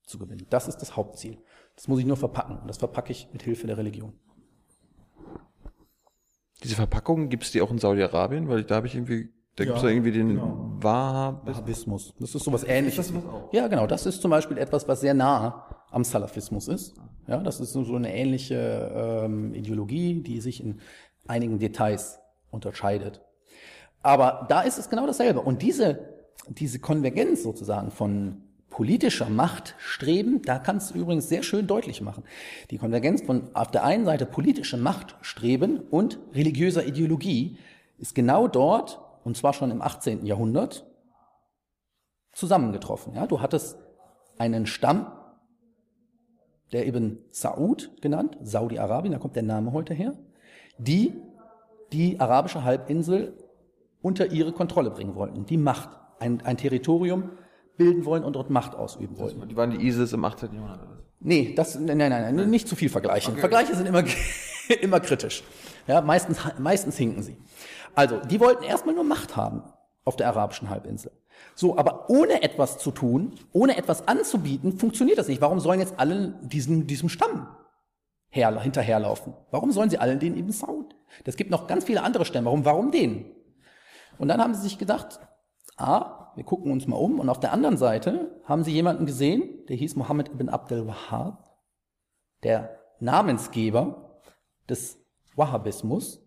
zu gewinnen. Das ist das Hauptziel. Das muss ich nur verpacken. Und das verpacke ich mit Hilfe der Religion. Diese Verpackungen gibt es die auch in Saudi-Arabien? Weil da habe ich irgendwie, da ja, gibt es irgendwie den genau. Wahhabismus. Das ist sowas ähnliches. Ist das auch? Ja, genau. Das ist zum Beispiel etwas, was sehr nah am Salafismus ist. Ja, das ist so eine ähnliche ähm, Ideologie, die sich in einigen Details unterscheidet. Aber da ist es genau dasselbe. Und diese, diese Konvergenz sozusagen von politischer Machtstreben, da kannst du übrigens sehr schön deutlich machen. Die Konvergenz von auf der einen Seite politischem Machtstreben und religiöser Ideologie ist genau dort, und zwar schon im 18. Jahrhundert, zusammengetroffen. Ja, du hattest einen Stamm, der eben Saud genannt, Saudi-Arabien, da kommt der Name heute her, die die arabische Halbinsel unter ihre Kontrolle bringen wollten. Die Macht, ein, ein Territorium, bilden wollen und dort Macht ausüben wollen. Die waren die ISIS im 18. Jahrhundert. Nee, das, nein, nein, nein, nicht zu viel vergleichen. Okay. Vergleiche sind immer, immer kritisch. Ja, meistens, meistens hinken sie. Also, die wollten erstmal nur Macht haben auf der arabischen Halbinsel. So, aber ohne etwas zu tun, ohne etwas anzubieten, funktioniert das nicht. Warum sollen jetzt alle diesem, diesem Stamm her, hinterherlaufen? Warum sollen sie allen den eben Saud? Das gibt noch ganz viele andere Stämme. Warum, warum den? Und dann haben sie sich gedacht, ah, wir gucken uns mal um. Und auf der anderen Seite haben sie jemanden gesehen, der hieß Mohammed ibn Abdel Wahhab, der Namensgeber des Wahhabismus,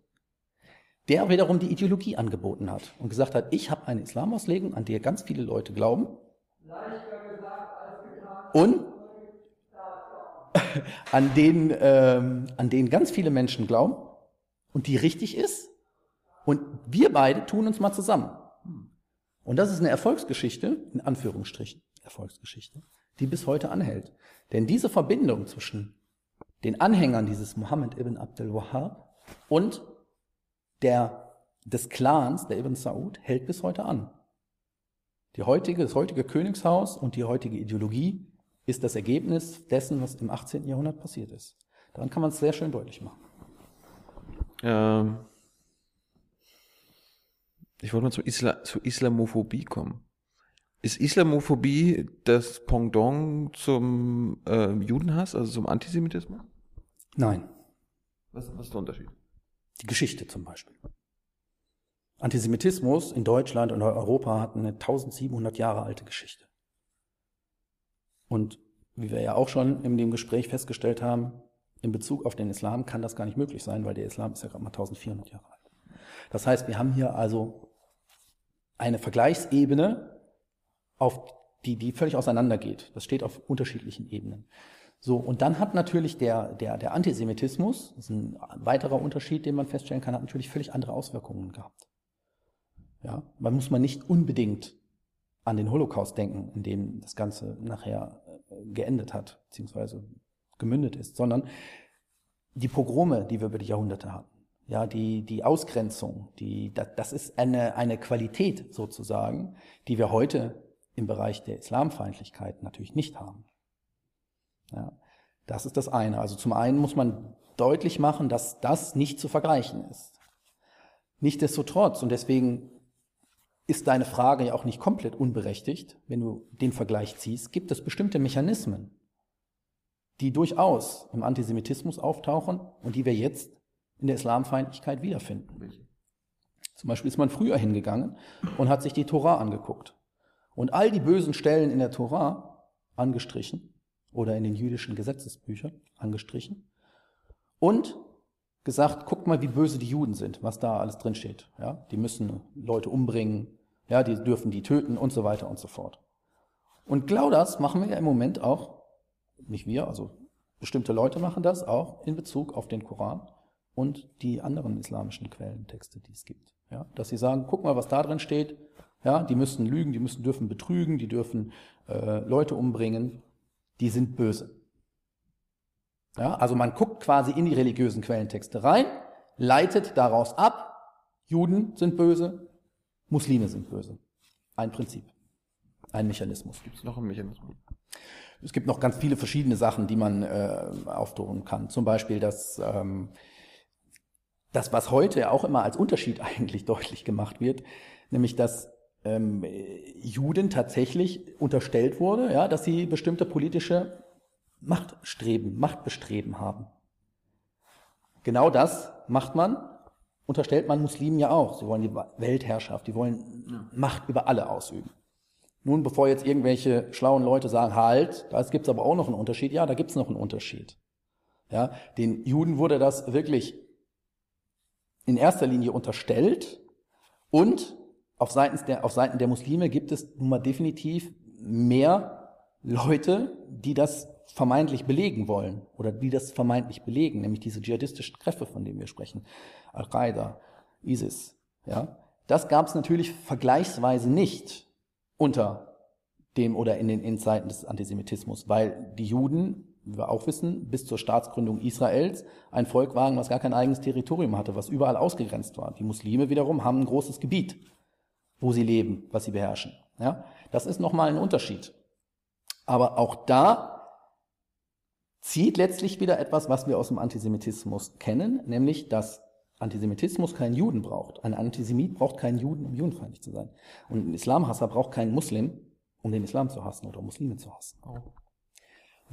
der wiederum die Ideologie angeboten hat und gesagt hat, ich habe eine Islamauslegung, an der ganz viele Leute glauben. Und an denen, ähm, an denen ganz viele Menschen glauben und die richtig ist. Und wir beide tun uns mal zusammen. Und das ist eine Erfolgsgeschichte, in Anführungsstrichen, Erfolgsgeschichte, die bis heute anhält. Denn diese Verbindung zwischen den Anhängern dieses Muhammad ibn Abdel Wahhab und der, des Clans, der Ibn Saud, hält bis heute an. Die heutige, das heutige Königshaus und die heutige Ideologie ist das Ergebnis dessen, was im 18. Jahrhundert passiert ist. Daran kann man es sehr schön deutlich machen. Ähm, ich wollte mal zur, Isla zur Islamophobie kommen. Ist Islamophobie das Pendant zum äh, Judenhass, also zum Antisemitismus? Nein. Was, was ist der Unterschied? Die Geschichte zum Beispiel. Antisemitismus in Deutschland und Europa hat eine 1700 Jahre alte Geschichte. Und wie wir ja auch schon in dem Gespräch festgestellt haben, in Bezug auf den Islam kann das gar nicht möglich sein, weil der Islam ist ja gerade mal 1400 Jahre alt. Das heißt, wir haben hier also eine Vergleichsebene, auf die, die völlig auseinandergeht. Das steht auf unterschiedlichen Ebenen. So, und dann hat natürlich der, der, der Antisemitismus, das ist ein weiterer Unterschied, den man feststellen kann, hat natürlich völlig andere Auswirkungen gehabt. Ja, man muss man nicht unbedingt an den Holocaust denken, in dem das Ganze nachher äh, geendet hat, beziehungsweise gemündet ist, sondern die Pogrome, die wir über die Jahrhunderte hatten, ja, die, die Ausgrenzung, die, das ist eine, eine Qualität sozusagen, die wir heute im Bereich der Islamfeindlichkeit natürlich nicht haben. Ja, das ist das eine. Also zum einen muss man deutlich machen, dass das nicht zu vergleichen ist. Nichtsdestotrotz, und deswegen ist deine Frage ja auch nicht komplett unberechtigt, wenn du den Vergleich ziehst, gibt es bestimmte Mechanismen, die durchaus im Antisemitismus auftauchen und die wir jetzt in der Islamfeindlichkeit wiederfinden. Zum Beispiel ist man früher hingegangen und hat sich die Tora angeguckt und all die bösen Stellen in der Tora angestrichen oder in den jüdischen Gesetzesbüchern angestrichen und gesagt, guckt mal, wie böse die Juden sind, was da alles drin steht. Ja, die müssen Leute umbringen, ja, die dürfen die töten und so weiter und so fort. Und genau das machen wir ja im Moment auch, nicht wir, also bestimmte Leute machen das auch in Bezug auf den Koran und die anderen islamischen Quellentexte, die es gibt. Ja, dass sie sagen, guck mal, was da drin steht. Ja, die müssen lügen, die müssen dürfen betrügen, die dürfen äh, Leute umbringen, die sind böse. Ja, also man guckt quasi in die religiösen Quellentexte rein, leitet daraus ab, Juden sind böse, Muslime sind böse. Ein Prinzip, ein Mechanismus. Gibt es noch einen Mechanismus? Es gibt noch ganz viele verschiedene Sachen, die man äh, auftun kann. Zum Beispiel, dass ähm, das, was heute auch immer als Unterschied eigentlich deutlich gemacht wird, nämlich dass ähm, Juden tatsächlich unterstellt wurde, ja, dass sie bestimmte politische Machtstreben, Machtbestreben haben. Genau das macht man, unterstellt man Muslimen ja auch. Sie wollen die Weltherrschaft, die wollen ja. Macht über alle ausüben. Nun, bevor jetzt irgendwelche schlauen Leute sagen, halt, da gibt's aber auch noch einen Unterschied. Ja, da gibt's noch einen Unterschied. Ja, den Juden wurde das wirklich in erster Linie unterstellt und auf Seiten der, auf Seiten der Muslime gibt es nun mal definitiv mehr Leute, die das vermeintlich belegen wollen oder die das vermeintlich belegen, nämlich diese dschihadistischen Kräfte, von denen wir sprechen, Al-Qaida, ISIS. Ja, das gab es natürlich vergleichsweise nicht unter dem oder in den in Zeiten des Antisemitismus, weil die Juden wie wir auch wissen, bis zur Staatsgründung Israels ein Volk waren, was gar kein eigenes Territorium hatte, was überall ausgegrenzt war. Die Muslime wiederum haben ein großes Gebiet, wo sie leben, was sie beherrschen. Ja, das ist nochmal ein Unterschied. Aber auch da zieht letztlich wieder etwas, was wir aus dem Antisemitismus kennen, nämlich dass Antisemitismus keinen Juden braucht. Ein Antisemit braucht keinen Juden, um judenfeindlich zu sein. Und ein Islamhasser braucht keinen Muslim, um den Islam zu hassen oder Muslime zu hassen. Oh.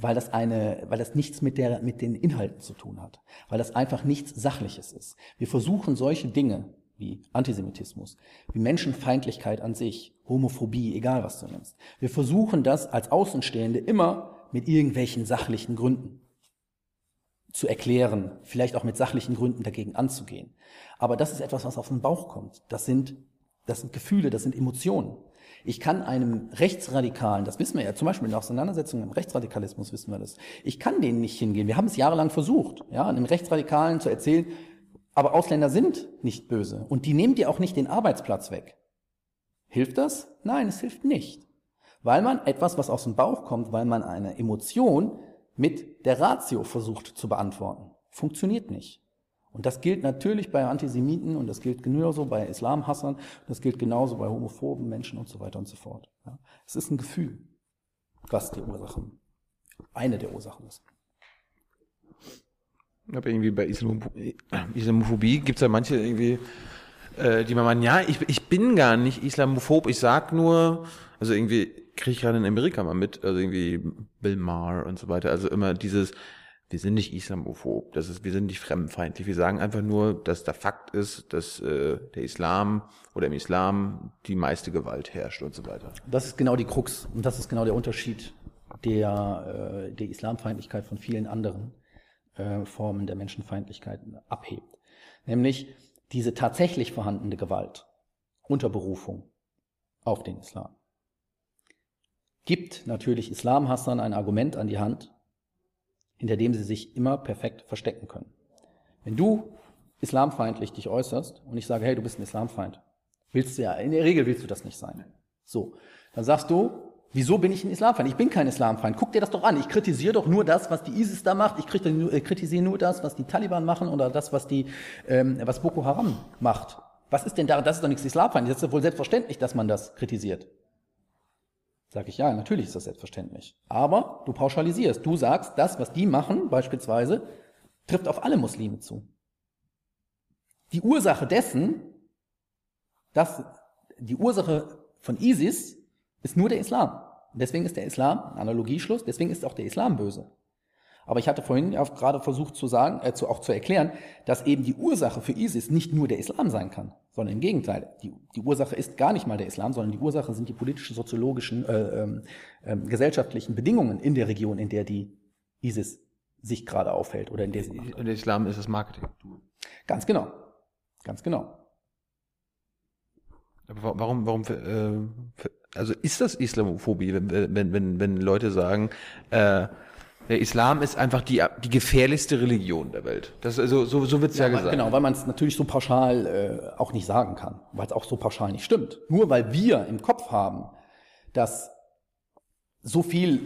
Weil das eine, weil das nichts mit der, mit den Inhalten zu tun hat. Weil das einfach nichts Sachliches ist. Wir versuchen solche Dinge wie Antisemitismus, wie Menschenfeindlichkeit an sich, Homophobie, egal was du nennst. Wir versuchen das als Außenstehende immer mit irgendwelchen sachlichen Gründen zu erklären, vielleicht auch mit sachlichen Gründen dagegen anzugehen. Aber das ist etwas, was auf den Bauch kommt. Das sind, das sind Gefühle, das sind Emotionen. Ich kann einem Rechtsradikalen, das wissen wir ja, zum Beispiel in der Auseinandersetzung im Rechtsradikalismus wissen wir das, ich kann denen nicht hingehen. Wir haben es jahrelang versucht, ja, einem Rechtsradikalen zu erzählen, aber Ausländer sind nicht böse und die nehmen dir auch nicht den Arbeitsplatz weg. Hilft das? Nein, es hilft nicht. Weil man etwas, was aus dem Bauch kommt, weil man eine Emotion mit der Ratio versucht zu beantworten. Funktioniert nicht. Und das gilt natürlich bei Antisemiten und das gilt genauso bei Islamhassern, das gilt genauso bei homophoben Menschen und so weiter und so fort. Ja. Es ist ein Gefühl, was die Ursachen, eine der Ursachen ist. Aber irgendwie bei Islamophobie, Islamophobie gibt es ja manche irgendwie, äh, die man meinen, ja, ich, ich bin gar nicht Islamophob, ich sag nur, also irgendwie kriege ich gerade in Amerika mal mit, also irgendwie Bill Maher und so weiter, also immer dieses, wir sind nicht islamophob, das ist, wir sind nicht fremdenfeindlich. Wir sagen einfach nur, dass der Fakt ist, dass äh, der Islam oder im Islam die meiste Gewalt herrscht und so weiter. Das ist genau die Krux und das ist genau der Unterschied der, äh, der Islamfeindlichkeit von vielen anderen äh, Formen der Menschenfeindlichkeit abhebt. Nämlich diese tatsächlich vorhandene Gewalt unter Berufung auf den Islam gibt natürlich Islamhassern ein Argument an die Hand, hinter dem sie sich immer perfekt verstecken können. Wenn du islamfeindlich dich äußerst und ich sage, hey, du bist ein Islamfeind, willst du ja, in der Regel willst du das nicht sein. So, dann sagst du, wieso bin ich ein Islamfeind? Ich bin kein Islamfeind. Guck dir das doch an. Ich kritisiere doch nur das, was die ISIS da macht. Ich kritisiere nur das, was die Taliban machen oder das, was die, ähm, was Boko Haram macht. Was ist denn da? Das ist doch nichts Islamfeind. Das ist doch wohl selbstverständlich, dass man das kritisiert. Sag ich, ja, natürlich ist das selbstverständlich. Aber du pauschalisierst. Du sagst, das, was die machen, beispielsweise, trifft auf alle Muslime zu. Die Ursache dessen, dass die Ursache von ISIS ist nur der Islam. Deswegen ist der Islam, Analogieschluss, deswegen ist auch der Islam böse. Aber ich hatte vorhin ja gerade versucht zu sagen, äh, zu, auch zu erklären, dass eben die Ursache für ISIS nicht nur der Islam sein kann, sondern im Gegenteil. Die, die Ursache ist gar nicht mal der Islam, sondern die Ursache sind die politischen, soziologischen, äh, äh, gesellschaftlichen Bedingungen in der Region, in der die ISIS sich gerade aufhält oder in der sie. Und der Islam ist das Marketing. Ganz genau. Ganz genau. Aber warum, warum, äh, also ist das Islamophobie, wenn, wenn, wenn, wenn Leute sagen, äh, der Islam ist einfach die, die gefährlichste Religion der Welt. Das, also, so, so wird es ja, ja, gesagt. Genau, weil man es natürlich so pauschal äh, auch nicht sagen kann, weil es auch so pauschal nicht stimmt. Nur weil wir im Kopf haben, dass so viel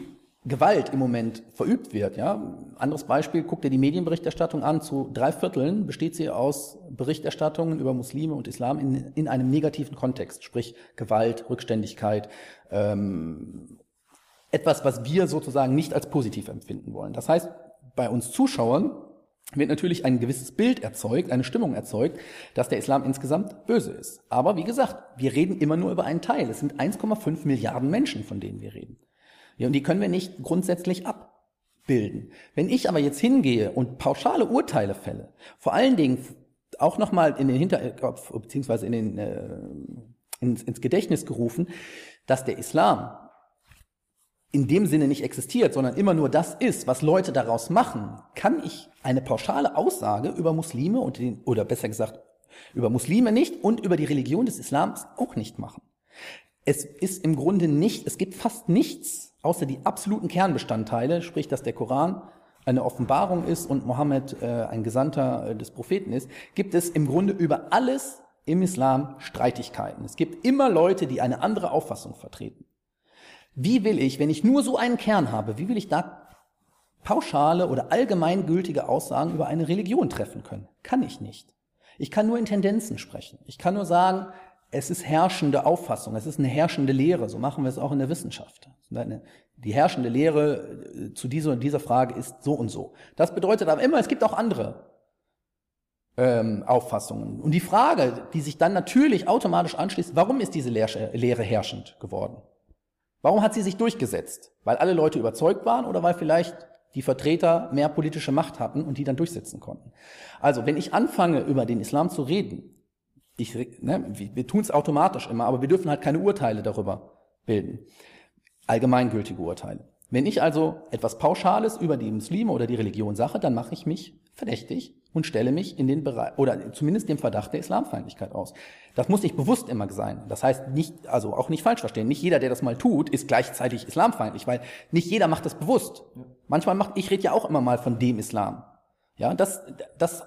Gewalt im Moment verübt wird. Ja? Anderes Beispiel, guck dir die Medienberichterstattung an. Zu drei Vierteln besteht sie aus Berichterstattungen über Muslime und Islam in, in einem negativen Kontext, sprich Gewalt, Rückständigkeit, ähm, etwas, was wir sozusagen nicht als positiv empfinden wollen. Das heißt, bei uns Zuschauern wird natürlich ein gewisses Bild erzeugt, eine Stimmung erzeugt, dass der Islam insgesamt böse ist. Aber wie gesagt, wir reden immer nur über einen Teil. Es sind 1,5 Milliarden Menschen, von denen wir reden. Ja, und die können wir nicht grundsätzlich abbilden. Wenn ich aber jetzt hingehe und pauschale Urteile fälle, vor allen Dingen auch nochmal in den Hinterkopf, beziehungsweise in den, äh, ins, ins Gedächtnis gerufen, dass der Islam in dem Sinne nicht existiert, sondern immer nur das ist, was Leute daraus machen, kann ich eine pauschale Aussage über Muslime und den, oder besser gesagt, über Muslime nicht und über die Religion des Islams auch nicht machen. Es ist im Grunde nicht, es gibt fast nichts außer die absoluten Kernbestandteile, sprich, dass der Koran eine Offenbarung ist und Mohammed äh, ein Gesandter äh, des Propheten ist, gibt es im Grunde über alles im Islam Streitigkeiten. Es gibt immer Leute, die eine andere Auffassung vertreten. Wie will ich, wenn ich nur so einen Kern habe, wie will ich da pauschale oder allgemeingültige Aussagen über eine Religion treffen können? Kann ich nicht. Ich kann nur in Tendenzen sprechen. Ich kann nur sagen, es ist herrschende Auffassung, es ist eine herrschende Lehre, so machen wir es auch in der Wissenschaft. Die herrschende Lehre äh, zu dieser, dieser Frage ist so und so. Das bedeutet aber immer, es gibt auch andere ähm, Auffassungen. Und die Frage, die sich dann natürlich automatisch anschließt, warum ist diese Lehre herrschend geworden? Warum hat sie sich durchgesetzt? Weil alle Leute überzeugt waren oder weil vielleicht die Vertreter mehr politische Macht hatten und die dann durchsetzen konnten? Also, wenn ich anfange, über den Islam zu reden, ich, ne, wir, wir tun es automatisch immer, aber wir dürfen halt keine Urteile darüber bilden. Allgemeingültige Urteile. Wenn ich also etwas Pauschales über die Muslime oder die Religion sage, dann mache ich mich verdächtig und stelle mich in den Bereich, oder zumindest dem Verdacht der Islamfeindlichkeit aus. Das muss nicht bewusst immer sein. Das heißt nicht, also auch nicht falsch verstehen. Nicht jeder, der das mal tut, ist gleichzeitig islamfeindlich, weil nicht jeder macht das bewusst. Ja. Manchmal macht, ich rede ja auch immer mal von dem Islam. Ja, das, das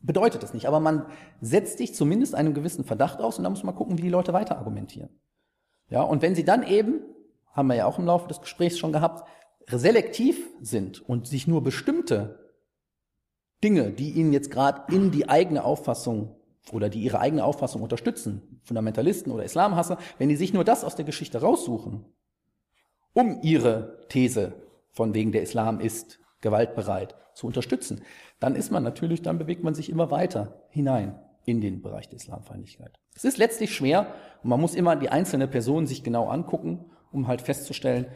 bedeutet es nicht. Aber man setzt sich zumindest einem gewissen Verdacht aus und dann muss man gucken, wie die Leute weiter argumentieren. Ja, und wenn sie dann eben, haben wir ja auch im Laufe des Gesprächs schon gehabt, selektiv sind und sich nur bestimmte Dinge, die ihnen jetzt gerade in die eigene Auffassung oder die ihre eigene Auffassung unterstützen, Fundamentalisten oder Islamhasser, wenn die sich nur das aus der Geschichte raussuchen, um ihre These von wegen der Islam ist gewaltbereit zu unterstützen, dann ist man natürlich, dann bewegt man sich immer weiter hinein in den Bereich der Islamfeindlichkeit. Es ist letztlich schwer und man muss immer die einzelne Person sich genau angucken, um halt festzustellen,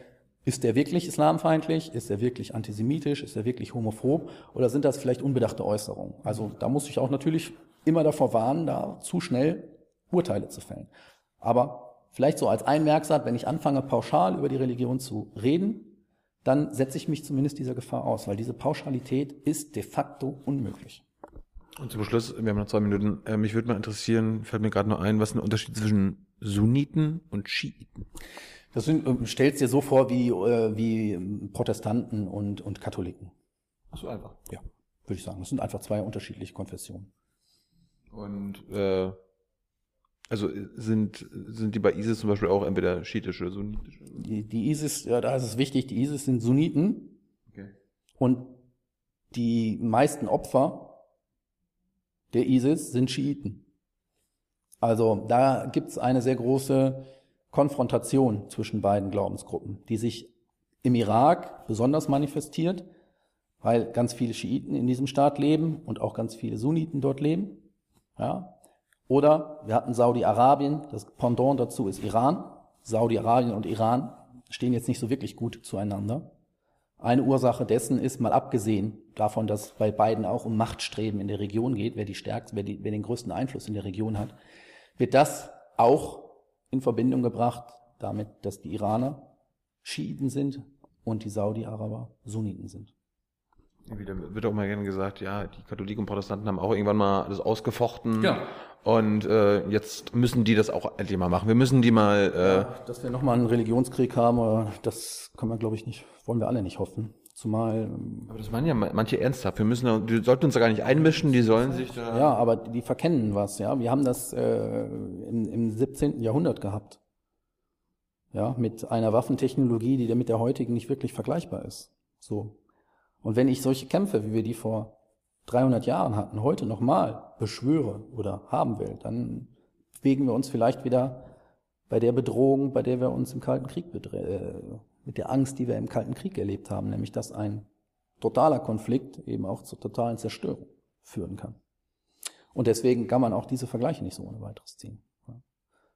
ist der wirklich islamfeindlich? Ist er wirklich antisemitisch? Ist er wirklich homophob? Oder sind das vielleicht unbedachte Äußerungen? Also da muss ich auch natürlich immer davor warnen, da zu schnell Urteile zu fällen. Aber vielleicht so als Einmerksatz, wenn ich anfange, pauschal über die Religion zu reden, dann setze ich mich zumindest dieser Gefahr aus, weil diese Pauschalität ist de facto unmöglich. Und zum Schluss, wir haben noch zwei Minuten, äh, mich würde mal interessieren, fällt mir gerade noch ein, was ist der Unterschied zwischen Sunniten und Schiiten? Das sind, äh, stellst dir so vor wie, äh, wie Protestanten und, und Katholiken. Ach so einfach. Ja, würde ich sagen. Das sind einfach zwei unterschiedliche Konfessionen. Und äh, also sind, sind die bei ISIS zum Beispiel auch entweder schiitische oder sunnitische? Die, die ISIS, ja, da ist es wichtig, die ISIS sind Sunniten. Okay. Und die meisten Opfer der ISIS sind Schiiten. Also da gibt's eine sehr große Konfrontation zwischen beiden Glaubensgruppen, die sich im Irak besonders manifestiert, weil ganz viele Schiiten in diesem Staat leben und auch ganz viele Sunniten dort leben. Ja, oder wir hatten Saudi-Arabien, das Pendant dazu ist Iran. Saudi-Arabien und Iran stehen jetzt nicht so wirklich gut zueinander. Eine Ursache dessen ist, mal abgesehen davon, dass bei beiden auch um Machtstreben in der Region geht, wer die stärkste, wer, die, wer den größten Einfluss in der Region hat, wird das auch in Verbindung gebracht damit, dass die Iraner Schiiten sind und die Saudi-Araber Sunniten sind. Wieder wird auch mal gerne gesagt, ja, die Katholiken und Protestanten haben auch irgendwann mal das ausgefochten. Ja. Und äh, jetzt müssen die das auch endlich mal machen. Wir müssen die mal. Äh ja, dass wir nochmal einen Religionskrieg haben, das kann man, glaube ich, nicht, wollen wir alle nicht hoffen. Zumal. Ähm, aber das meinen ja manche ernsthaft. Wir müssen, die sollten uns da gar nicht einmischen, die sollen sich da. Ja, aber die verkennen was, ja. Wir haben das äh, im, im 17. Jahrhundert gehabt. Ja, mit einer Waffentechnologie, die mit der heutigen nicht wirklich vergleichbar ist. So. Und wenn ich solche Kämpfe, wie wir die vor 300 Jahren hatten, heute nochmal beschwöre oder haben will, dann bewegen wir uns vielleicht wieder bei der Bedrohung, bei der wir uns im Kalten Krieg äh, mit der Angst, die wir im Kalten Krieg erlebt haben, nämlich dass ein totaler Konflikt eben auch zur totalen Zerstörung führen kann. Und deswegen kann man auch diese Vergleiche nicht so ohne weiteres ziehen.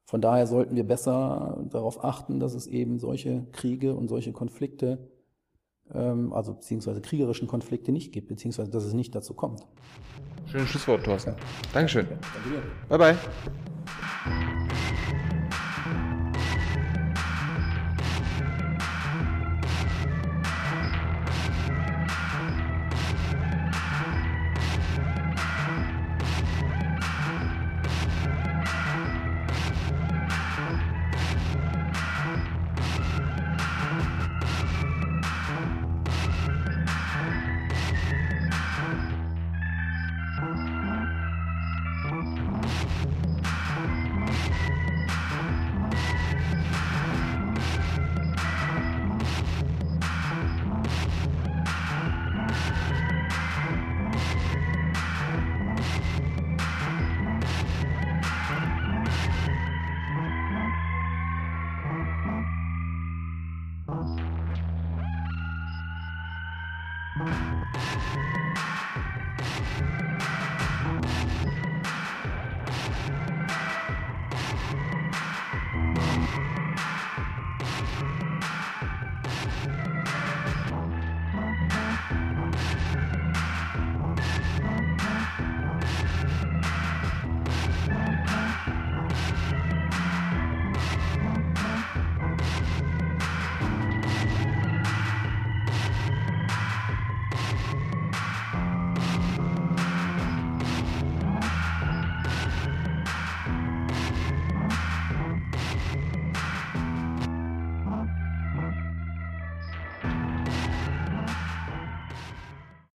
Von daher sollten wir besser darauf achten, dass es eben solche Kriege und solche Konflikte ähm, also beziehungsweise kriegerischen Konflikte nicht gibt, beziehungsweise dass es nicht dazu kommt. Schönes Schlusswort, Thorsten. Ja. Dankeschön. Ja, danke dir. Bye bye.